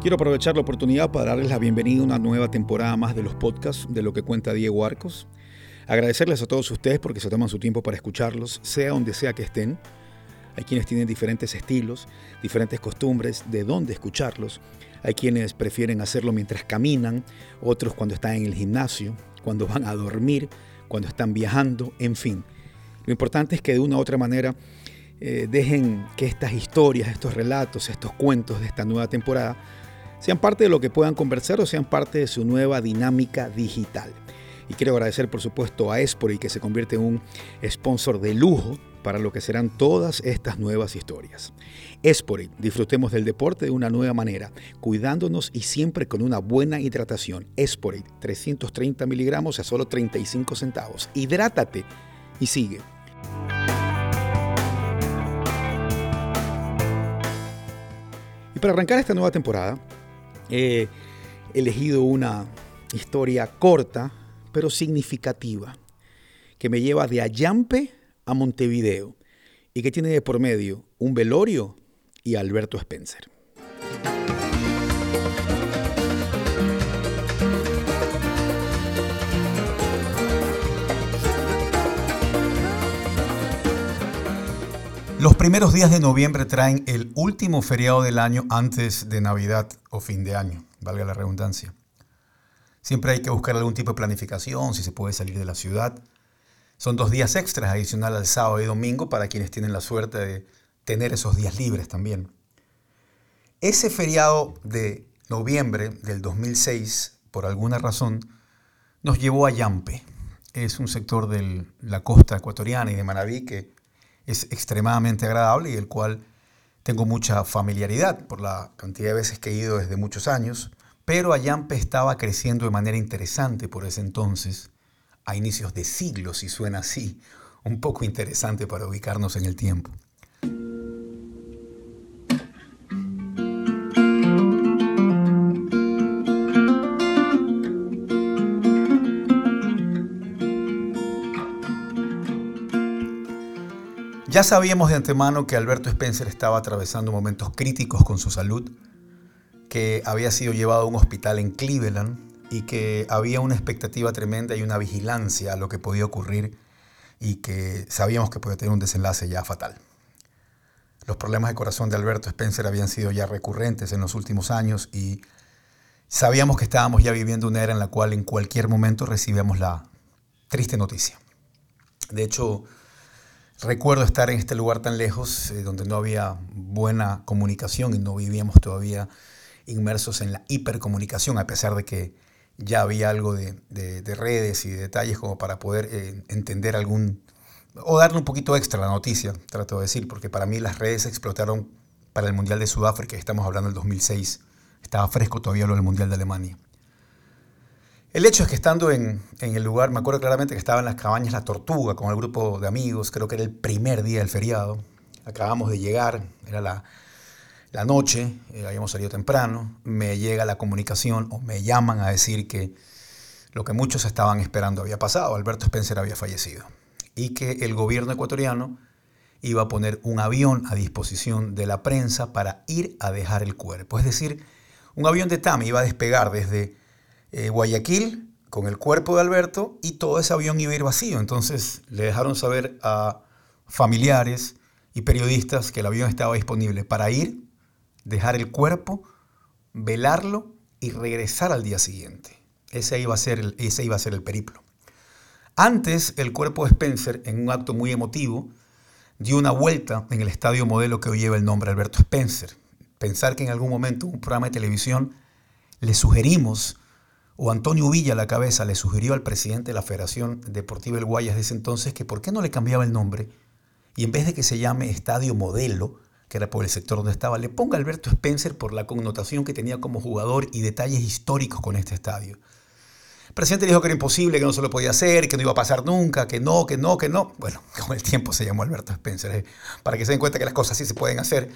Quiero aprovechar la oportunidad para darles la bienvenida a una nueva temporada más de los podcasts de lo que cuenta Diego Arcos. Agradecerles a todos ustedes porque se toman su tiempo para escucharlos, sea donde sea que estén. Hay quienes tienen diferentes estilos, diferentes costumbres de dónde escucharlos. Hay quienes prefieren hacerlo mientras caminan, otros cuando están en el gimnasio, cuando van a dormir, cuando están viajando, en fin. Lo importante es que de una u otra manera eh, dejen que estas historias, estos relatos, estos cuentos de esta nueva temporada sean parte de lo que puedan conversar o sean parte de su nueva dinámica digital. Y quiero agradecer por supuesto a Espori que se convierte en un sponsor de lujo para lo que serán todas estas nuevas historias. Espori, disfrutemos del deporte de una nueva manera, cuidándonos y siempre con una buena hidratación. Espori, 330 miligramos a solo 35 centavos. Hidrátate y sigue. Y para arrancar esta nueva temporada, He elegido una historia corta, pero significativa, que me lleva de Ayampe a Montevideo y que tiene de por medio un velorio y Alberto Spencer. Los primeros días de noviembre traen el último feriado del año antes de Navidad o fin de año, valga la redundancia. Siempre hay que buscar algún tipo de planificación, si se puede salir de la ciudad. Son dos días extras adicional al sábado y domingo para quienes tienen la suerte de tener esos días libres también. Ese feriado de noviembre del 2006, por alguna razón, nos llevó a Yampe. Es un sector de la costa ecuatoriana y de Manabí que es extremadamente agradable y el cual tengo mucha familiaridad por la cantidad de veces que he ido desde muchos años, pero Ayampe estaba creciendo de manera interesante por ese entonces, a inicios de siglo, si suena así, un poco interesante para ubicarnos en el tiempo. Ya sabíamos de antemano que Alberto Spencer estaba atravesando momentos críticos con su salud, que había sido llevado a un hospital en Cleveland y que había una expectativa tremenda y una vigilancia a lo que podía ocurrir y que sabíamos que podía tener un desenlace ya fatal. Los problemas de corazón de Alberto Spencer habían sido ya recurrentes en los últimos años y sabíamos que estábamos ya viviendo una era en la cual en cualquier momento recibíamos la triste noticia. De hecho, Recuerdo estar en este lugar tan lejos, eh, donde no había buena comunicación y no vivíamos todavía inmersos en la hipercomunicación, a pesar de que ya había algo de, redes y de detalles como para poder eh, entender algún, o darle un poquito extra a la noticia, trato de decir, porque para mí las redes explotaron para el Mundial de Sudáfrica, estamos hablando del 2006, estaba fresco todavía lo del Mundial de Alemania. El hecho es que estando en, el lugar, me acuerdo claramente que estaba en las cabañas La Tortuga con el grupo de amigos, creo que era el primer día del feriado, acabamos de llegar, era la, noche, eh, habíamos salido temprano, me llega la comunicación o me llaman a decir que lo que muchos estaban esperando había pasado, Alberto Spencer había fallecido y que el gobierno ecuatoriano iba a poner un avión a disposición de la prensa para ir a dejar el cuerpo. Es decir, un avión de TAMI iba a despegar desde eh, Guayaquil con el cuerpo de Alberto y todo ese avión iba a ir vacío. Entonces le dejaron saber a familiares y periodistas que el avión estaba disponible para ir, dejar el cuerpo, velarlo y regresar al día siguiente. Ese iba a ser el, ese iba a ser el periplo. Antes, el cuerpo de Spencer, en un acto muy emotivo, dio una vuelta en el estadio modelo que hoy lleva el nombre Alberto Spencer. Pensar que en algún momento un programa de televisión le sugerimos o Antonio Villa la cabeza le sugirió al presidente de la Federación Deportiva del Guayas de ese entonces que por qué no le cambiaba el nombre y en vez de que se llame Estadio Modelo, que era por el sector donde estaba, le ponga Alberto Spencer por la connotación que tenía como jugador y detalles históricos con este estadio. El presidente dijo que era imposible, que no se lo podía hacer, que no iba a pasar nunca, que no, que no, que no. Bueno, con el tiempo se llamó Alberto Spencer, eh, para que se den cuenta que las cosas sí se pueden hacer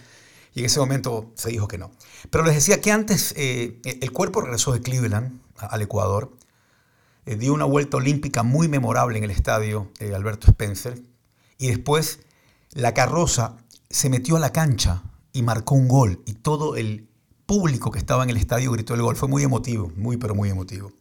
y en ese momento se dijo que no. Pero les decía que antes eh, el cuerpo regresó de Cleveland al Ecuador, eh, dio una vuelta olímpica muy memorable en el estadio eh, Alberto Spencer y después la carroza se metió a la cancha y marcó un gol y todo el público que estaba en el estadio gritó el gol. Fue muy emotivo, muy pero muy emotivo.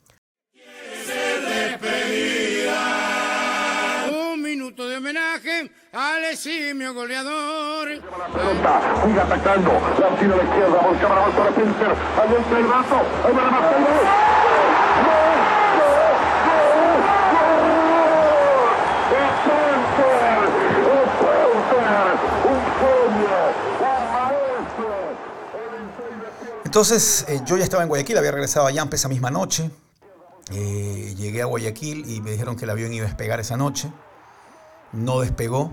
Un minuto de homenaje al eximio goleador. pelota, sigue atacando, la opción a la izquierda, volcaba la bola para Pinter, ahí entra el brazo, ahí va la más ¡Gol! ¡Gol! ¡Gol! ¡Gol! ¡Es Pinter! ¡Es Pinter! ¡Un genio! ¡Un maestro! Entonces eh, yo ya estaba en Guayaquil, había regresado a Yampe esa misma noche. Eh, llegué a Guayaquil y me dijeron que el avión iba a despegar esa noche. No despegó.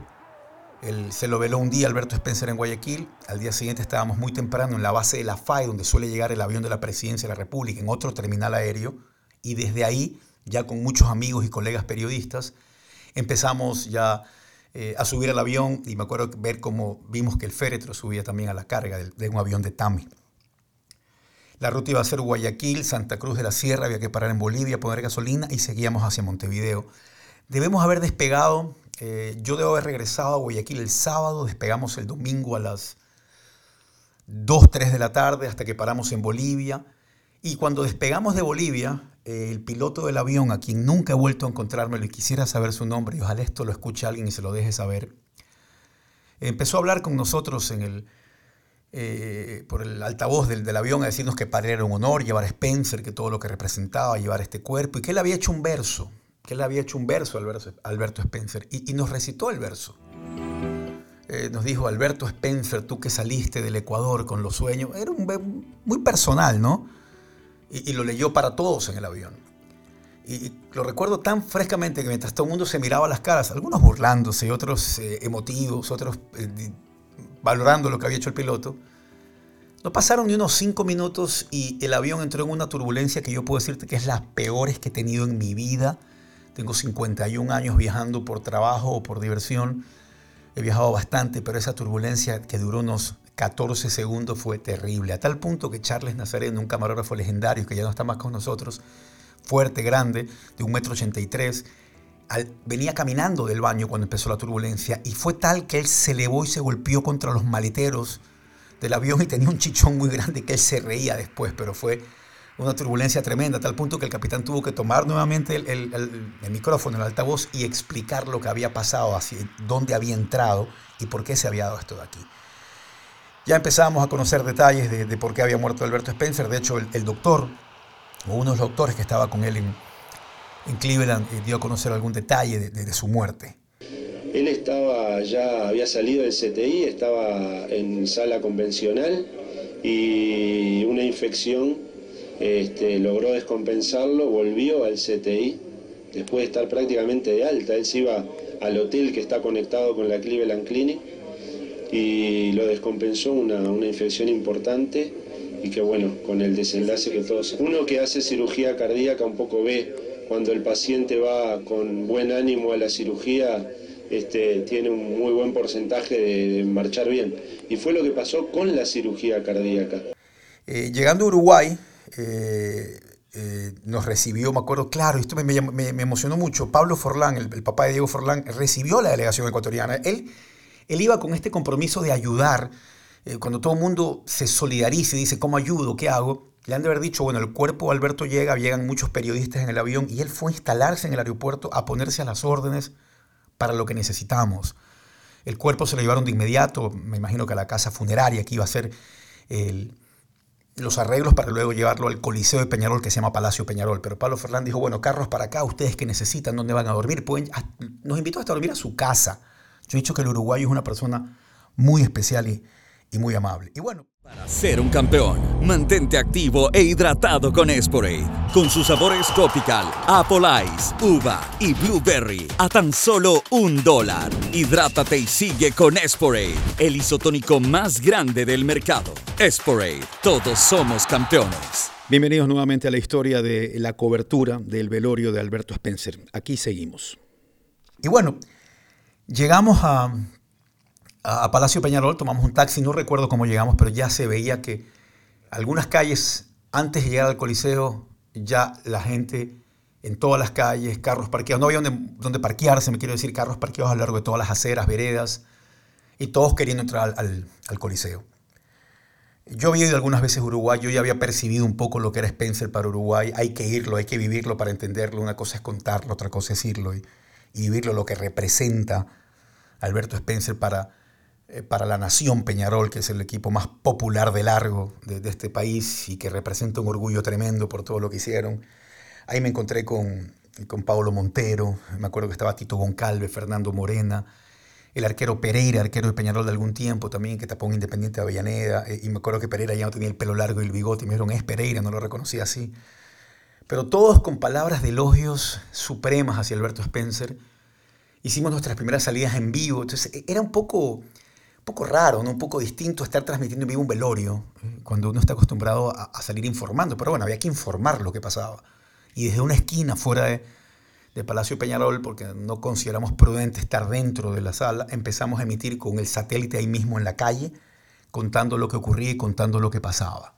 Se lo veló un día Alberto Spencer en Guayaquil. Al día siguiente estábamos muy temprano en la base de la FAE, donde suele llegar el avión de la Presidencia de la República, en otro terminal aéreo. Y desde ahí, ya con muchos amigos y colegas periodistas, empezamos ya eh, a subir al avión. Y me acuerdo ver cómo vimos que el féretro subía también a la carga de, de un avión de TAMI. La ruta iba a ser Guayaquil, Santa Cruz de la Sierra, había que parar en Bolivia, poner gasolina y seguíamos hacia Montevideo. Debemos haber despegado, eh, yo debo haber regresado a Guayaquil el sábado, despegamos el domingo a las 2, 3 de la tarde hasta que paramos en Bolivia. Y cuando despegamos de Bolivia, eh, el piloto del avión, a quien nunca he vuelto a encontrármelo y quisiera saber su nombre, y ojalá esto lo escuche alguien y se lo deje saber, empezó a hablar con nosotros en el, eh, por el altavoz del, del avión a decirnos que él era un honor llevar a Spencer, que todo lo que representaba, llevar este cuerpo, y que él había hecho un verso, que él había hecho un verso, Alberto, Alberto Spencer, y, nos recitó el verso. Eh, nos dijo, Alberto Spencer, tú que saliste del Ecuador con los sueños, era un muy personal, ¿no? Y, lo leyó para todos en el avión. Y, lo recuerdo tan frescamente que mientras todo el mundo se miraba las caras, algunos burlándose, otros eh, emotivos, otros eh, valorando lo que había hecho el piloto, no pasaron ni unos cinco minutos y el avión entró en una turbulencia que yo puedo decirte que es las peores que he tenido en mi vida. Tengo 51 años viajando por trabajo o por diversión. He viajado bastante, pero esa turbulencia que duró unos 14 segundos fue terrible. A tal punto que Charles Nazareno, un camarógrafo legendario que ya no está más con nosotros, fuerte, grande, de un metro venía caminando del baño cuando empezó la turbulencia y fue tal que él se elevó y se golpeó contra los maleteros del avión y tenía un chichón muy grande que él se reía después, pero fue una turbulencia tremenda, a tal punto que el capitán tuvo que tomar nuevamente el, micrófono, el altavoz y explicar lo que había pasado, hacia dónde había entrado y por qué se había dado esto de aquí. Ya empezábamos a conocer detalles de, por qué había muerto Alberto Spencer. De hecho, el, el doctor, o uno de los doctores que estaba con él en, en Cleveland, eh, dio a conocer algún detalle de, su muerte. Él estaba ya, había salido del CTI, estaba en sala convencional y una infección este, logró descompensarlo, volvió al CTI después de estar prácticamente de alta. Él se iba al hotel que está conectado con la Cleveland Clinic y lo descompensó una, una infección importante y que bueno, con el desenlace que todos... Uno que hace cirugía cardíaca un poco ve cuando el paciente va con buen ánimo a la cirugía, este, tiene un muy buen porcentaje de, marchar bien. Y fue lo que pasó con la cirugía cardíaca. Eh, llegando a Uruguay, eh, eh, nos recibió, me acuerdo, claro, esto me, emocionó mucho. Pablo Forlán, el, papá de Diego Forlán, recibió la delegación ecuatoriana. Él, él iba con este compromiso de ayudar. cuando todo el mundo se solidariza y dice, ¿cómo ayudo? ¿Qué hago? Le han de haber dicho, bueno, el cuerpo de Alberto llega, llegan muchos periodistas en el avión y él fue a instalarse en el aeropuerto a ponerse a las órdenes para lo que necesitamos. El cuerpo se lo llevaron de inmediato, me imagino que a la casa funeraria que iba a ser el, los arreglos para luego llevarlo al Coliseo de Peñarol que se llama Palacio Peñarol. Pero Pablo Fernández dijo, bueno, carros para acá, ustedes que necesitan, ¿dónde van a dormir? Pueden, nos invitó hasta a dormir a su casa. Yo he dicho que el uruguayo es una persona muy especial y, y muy amable. Y bueno, ser un campeón, mantente activo e hidratado con Esporade, con sus sabores tropical, apple ice, uva y blueberry a tan solo un dólar. Hidrátate y sigue con Esporade, el isotónico más grande del mercado. Esporade, todos somos campeones. bienvenidos nuevamente a la historia de la cobertura del velorio de Alberto Spencer. Aquí seguimos. Y bueno, llegamos a, a Palacio Peñarol, tomamos un taxi, no recuerdo cómo llegamos, pero ya se veía que algunas calles, antes de llegar al Coliseo, ya la gente en todas las calles, carros parqueados, no había donde, donde parquearse, me quiero decir, carros parqueados a lo largo de todas las aceras, veredas, y todos queriendo entrar al, al- Coliseo. Yo había ido algunas veces a Uruguay, yo ya había percibido un poco lo que era Spencer para Uruguay. Hay que irlo, hay que vivirlo para entenderlo. Una cosa es contarlo, otra cosa es irlo y, vivirlo, lo que representa Alberto Spencer para, para la nación Peñarol, que es el equipo más popular de largo de, este país y que representa un orgullo tremendo por todo lo que hicieron. Ahí me encontré con, con Pablo Montero, me acuerdo que estaba Tito Goncalve, Fernando Morena, el arquero Pereira, arquero de Peñarol de algún tiempo también, que tapó un Independiente de Avellaneda, eh, y me acuerdo que Pereira ya no tenía el pelo largo y el bigote, y me dijeron, es Pereira, no lo reconocí así. Pero todos con palabras de elogios supremas hacia Alberto Spencer. Hicimos nuestras primeras salidas en vivo, entonces e, era un poco, poco raro, ¿no? un poco distinto estar transmitiendo en vivo un velorio, eh, cuando uno está acostumbrado a, salir informando, pero bueno, había que informar lo que pasaba. Y desde una esquina fuera de Palacio Peñarol, porque no consideramos prudente estar dentro de la sala, empezamos a emitir con el satélite ahí mismo en la calle, contando lo que ocurría y contando lo que pasaba.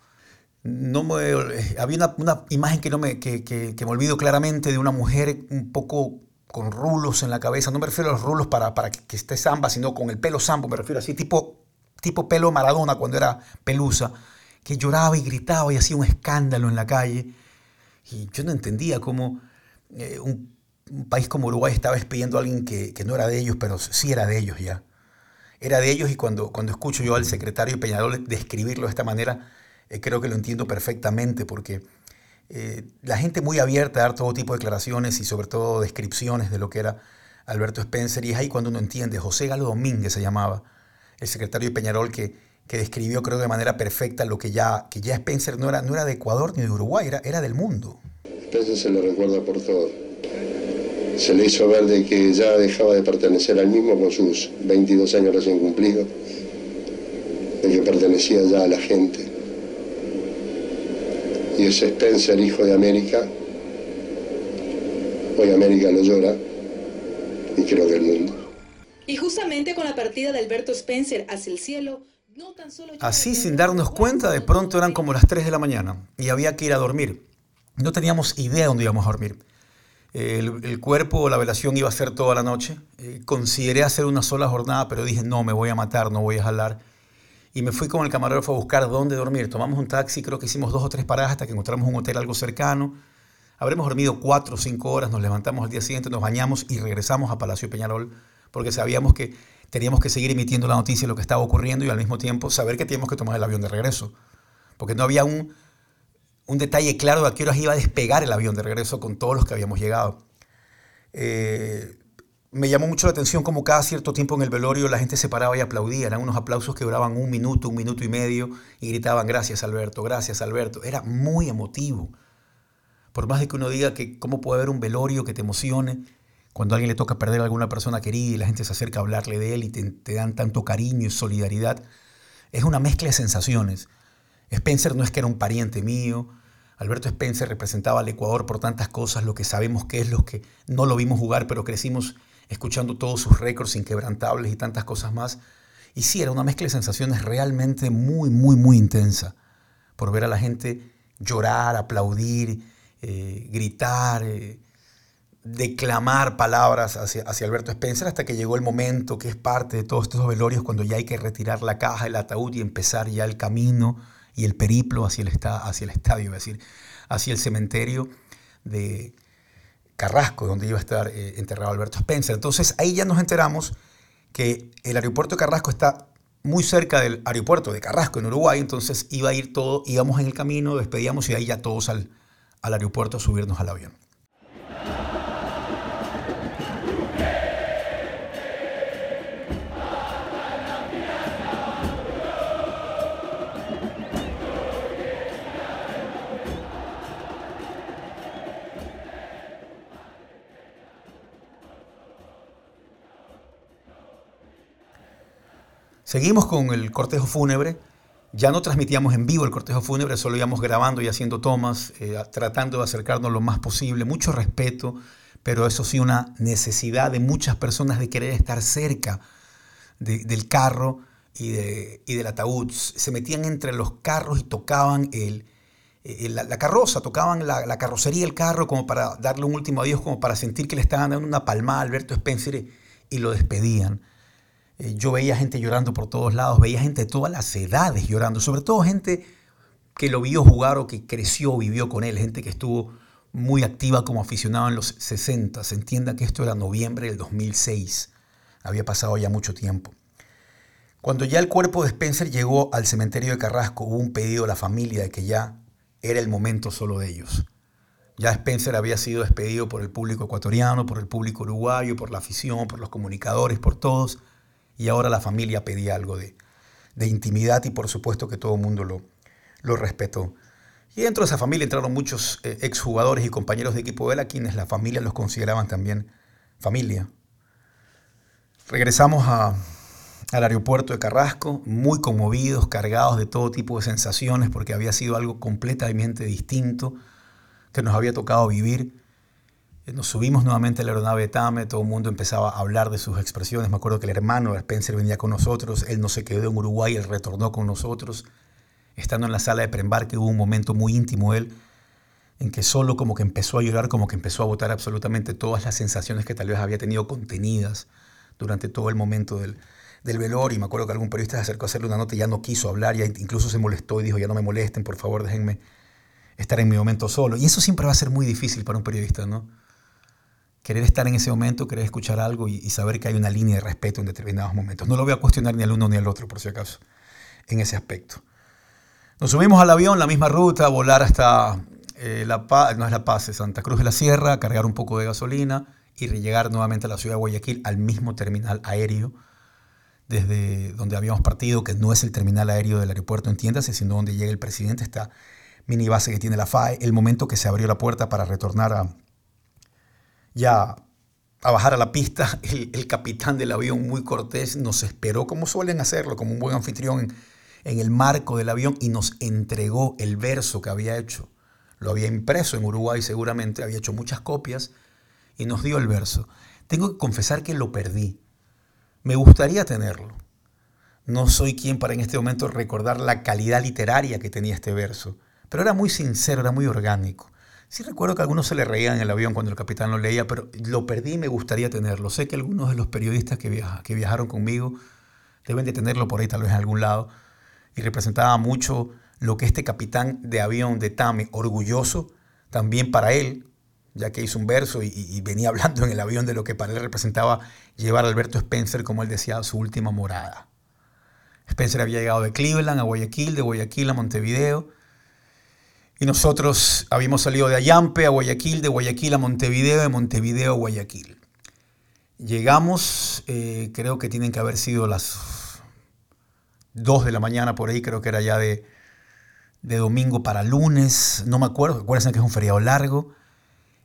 No me, había una, imagen que, no me, que, que, me olvido claramente de una mujer un poco con rulos en la cabeza. No me refiero a los rulos para, para que esté samba, sino con el pelo sambo, me refiero así, tipo, tipo pelo Maradona cuando era pelusa, que lloraba y gritaba y hacía un escándalo en la calle. Y yo no entendía cómo eh, un país como Uruguay estaba despidiendo a alguien que, no era de ellos, pero sí era de ellos ya. Era de ellos y cuando, cuando escucho yo al secretario Peñarol describirlo de esta manera, eh, creo que lo entiendo perfectamente porque eh, la gente muy abierta a dar todo tipo de declaraciones y sobre todo descripciones de lo que era Alberto Spencer y es ahí cuando uno entiende, José Galo Domínguez se llamaba, el secretario de Peñarol que, que describió creo de manera perfecta lo que ya, que ya Spencer no era, no era de Ecuador ni de Uruguay, era, era del mundo. Spencer se lo recuerda por todo se le hizo ver de que ya dejaba de pertenecer al mismo con sus 22 años recién cumplidos, de que pertenecía ya a la gente. Y ese Spencer, hijo de América, hoy América lo llora y creo que el mundo. Y justamente con la partida de Alberto Spencer hacia el cielo, no tan solo... Así sin darnos cuenta, de pronto eran como las 3 de la mañana y había que ir a dormir. No teníamos idea dónde íbamos a dormir. El, cuerpo o la velación iba a ser toda la noche. Eh, consideré hacer una sola jornada, pero dije, no, me voy a matar, no voy a jalar. Y me fui con el camarógrafo a buscar dónde dormir. Tomamos un taxi, creo que hicimos dos o tres paradas hasta que encontramos un hotel algo cercano. Habremos dormido cuatro o cinco horas, nos levantamos al día siguiente, nos bañamos y regresamos a Palacio Peñarol, porque sabíamos que teníamos que seguir emitiendo la noticia de lo que estaba ocurriendo y al mismo tiempo saber que teníamos que tomar el avión de regreso. Porque no había un, un detalle claro de a qué horas iba a despegar el avión de regreso con todos los que habíamos llegado. Eh, me llamó mucho la atención como cada cierto tiempo en el velorio la gente se paraba y aplaudía. Eran unos aplausos que duraban un minuto, un minuto y medio y gritaban gracias Alberto, gracias Alberto. Era muy emotivo. Por más de que uno diga que cómo puede haber un velorio que te emocione cuando a alguien le toca perder a alguna persona querida y la gente se acerca a hablarle de él y te, te dan tanto cariño y solidaridad, es una mezcla de sensaciones. Spencer no es que era un pariente mío. Alberto Spencer representaba al Ecuador por tantas cosas, lo que sabemos que es lo que no lo vimos jugar, pero crecimos escuchando todos sus récords inquebrantables y tantas cosas más. Y sí, era una mezcla de sensaciones realmente muy, muy, muy intensa. Por ver a la gente llorar, aplaudir, eh, gritar, eh, declamar palabras hacia, Alberto Spencer hasta que llegó el momento que es parte de todos estos velorios cuando ya hay que retirar la caja, el ataúd y empezar ya el camino y el periplo hacia el, hacia el estadio, es decir, hacia el cementerio de Carrasco, donde iba a estar eh, enterrado Alberto Spencer. Entonces ahí ya nos enteramos que el aeropuerto de Carrasco está muy cerca del aeropuerto de Carrasco en Uruguay, entonces iba a ir todo, íbamos en el camino, despedíamos y ahí ya todos al, al aeropuerto a subirnos al avión. Seguimos con el cortejo fúnebre. Ya no transmitíamos en vivo el cortejo fúnebre, solo íbamos grabando y haciendo tomas, eh, tratando de acercarnos lo más posible. Mucho respeto, pero eso sí una necesidad de muchas personas de querer estar cerca del carro y, del ataúd. Se metían entre los carros y tocaban el, la, carroza, tocaban la, carrocería del carro como para darle un último adiós, como para sentir que le estaban dando una palmada a Alberto Spencer y lo despedían. Eh, yo veía gente llorando por todos lados, veía gente de todas las edades llorando, sobre todo gente que lo vio jugar o que creció, vivió con él, gente que estuvo muy activa como aficionado en los 60. Se entienda que esto era noviembre del 2006. Había pasado ya mucho tiempo. Cuando ya el cuerpo de Spencer llegó al cementerio de Carrasco, hubo un pedido a la familia de que ya era el momento solo de ellos. Ya Spencer había sido despedido por el público ecuatoriano, por el público uruguayo, por la afición, por los comunicadores, por todos. Y ahora la familia pedía algo de, de intimidad y por supuesto que todo el mundo lo, lo respetó. Y dentro de esa familia entraron muchos eh, exjugadores y compañeros de equipo de él, a quienes la familia los consideraban también familia. Regresamos al aeropuerto de Carrasco, muy conmovidos, cargados de todo tipo de sensaciones, porque había sido algo completamente distinto que nos había tocado vivir. Eh, nos subimos nuevamente a la aeronave de Tame, todo el mundo empezaba a hablar de sus expresiones. Me acuerdo que el hermano Spencer venía con nosotros, él no se quedó en Uruguay, él retornó con nosotros estando en la sala de preembarque hubo un momento muy íntimo él, en que solo como que empezó a llorar, como que empezó a botar absolutamente todas las sensaciones que tal vez había tenido contenidas durante todo el momento del, del velorio. Y me acuerdo que algún periodista se acercó a hacerle una nota y ya no quiso hablar, ya incluso se molestó y dijo, ya no me molesten, por favor, déjenme estar en mi momento solo. Y eso siempre va a ser muy difícil para un periodista, ¿no? Querer estar en ese momento, querer escuchar algo y, y saber que hay una línea de respeto en determinados momentos. No lo voy a cuestionar ni al uno ni al otro, por si acaso, en ese aspecto. Nos subimos al avión, la misma ruta, volar hasta eh, La Paz, no es La Paz, es Santa Cruz de la Sierra, cargar un poco de gasolina y llegar nuevamente a la ciudad de Guayaquil, al mismo terminal aéreo desde donde habíamos partido, que no es el terminal aéreo del aeropuerto, entiéndase, sino donde llega el presidente, esta mini base que tiene la FAE, el momento que se abrió la puerta para retornar a ya a bajar a la pista, el, capitán del avión muy cortés nos esperó como suelen hacerlo, como un buen anfitrión en el marco del avión y nos entregó el verso que había hecho. Lo había impreso en Uruguay seguramente, había hecho muchas copias y nos dio el verso. Tengo que confesar que lo perdí. Me gustaría tenerlo. No soy quien para en este momento recordar la calidad literaria que tenía este verso, pero era muy sincero, era muy orgánico. Sí recuerdo que algunos se le reían en el avión cuando el capitán lo leía, pero lo perdí y me gustaría tenerlo. Sé que algunos de los periodistas que, viajaron conmigo deben de tenerlo por ahí tal vez en algún lado, y representaba mucho lo que este capitán de avión de Tame, orgulloso también para él, ya que hizo un verso y, venía hablando en el avión de lo que para él representaba llevar a Alberto Spencer, como él decía, a su última morada. Spencer había llegado de Cleveland a Guayaquil, de Guayaquil a Montevideo, y nosotros habíamos salido de Ayampe a Guayaquil, de Guayaquil a Montevideo, de Montevideo a Guayaquil. Llegamos, eh, creo que tienen que haber sido las 2 de la mañana por ahí, creo que era ya de, domingo para lunes, no me acuerdo, acuérdense que es un feriado largo.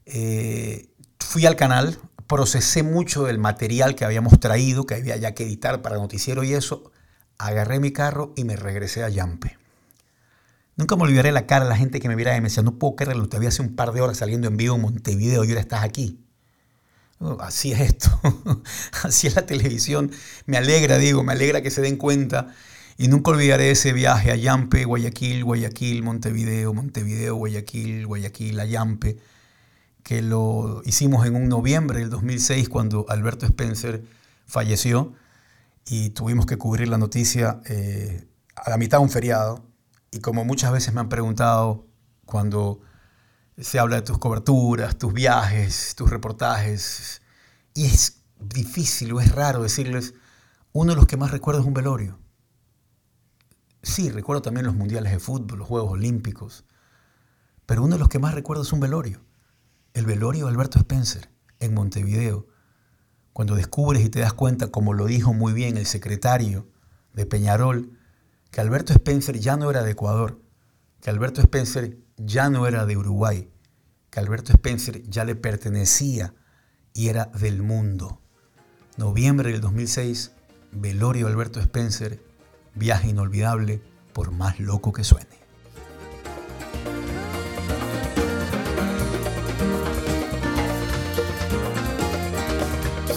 Eh, fui al canal, procesé mucho del material que habíamos traído, que había ya que editar para noticiero y eso, agarré mi carro y me regresé a Yampe. Nunca me olvidaré la cara de la gente que me viera y me decía, no puedo creerlo, te había hace un par de horas saliendo en vivo en Montevideo y ahora estás aquí. Oh, así es esto, así es la televisión. Me alegra, digo, me alegra que se den cuenta y nunca olvidaré ese viaje a Yampe, Guayaquil, Guayaquil, Montevideo, Montevideo, Guayaquil, Guayaquil, Yampe, que lo hicimos en un noviembre del 2006 cuando Alberto Spencer falleció y tuvimos que cubrir la noticia eh, a la mitad de un feriado. Y como muchas veces me han preguntado cuando se habla de tus coberturas, tus viajes, tus reportajes, y es difícil o es raro decirles, uno de los que más recuerdo es un velorio. Sí, recuerdo también los mundiales de fútbol, los Juegos Olímpicos, pero uno de los que más recuerdo es un velorio, el velorio de Alberto Spencer en Montevideo, cuando descubres y te das cuenta, como lo dijo muy bien el secretario de Peñarol, que Alberto Spencer ya no era de Ecuador, que Alberto Spencer ya no era de Uruguay, que Alberto Spencer ya le pertenecía y era del mundo. Noviembre del 2006, velorio Alberto Spencer Viaje inolvidable, por más loco que suene.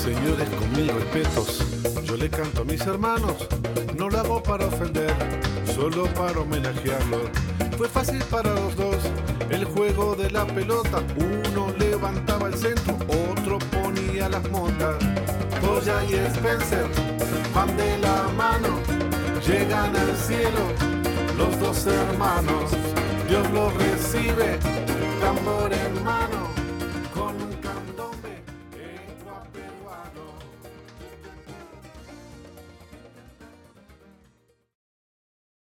Señores, con respetos, Yo le canto a mis hermanos, no lo hago para ofender, solo para homenajearlos. Fue fácil para los dos el juego de la pelota. Uno levantaba el centro, otro ponía las montas. Goya y Spencer van de la mano, llegan al cielo los dos hermanos. Dios los recibe, tambor en mano.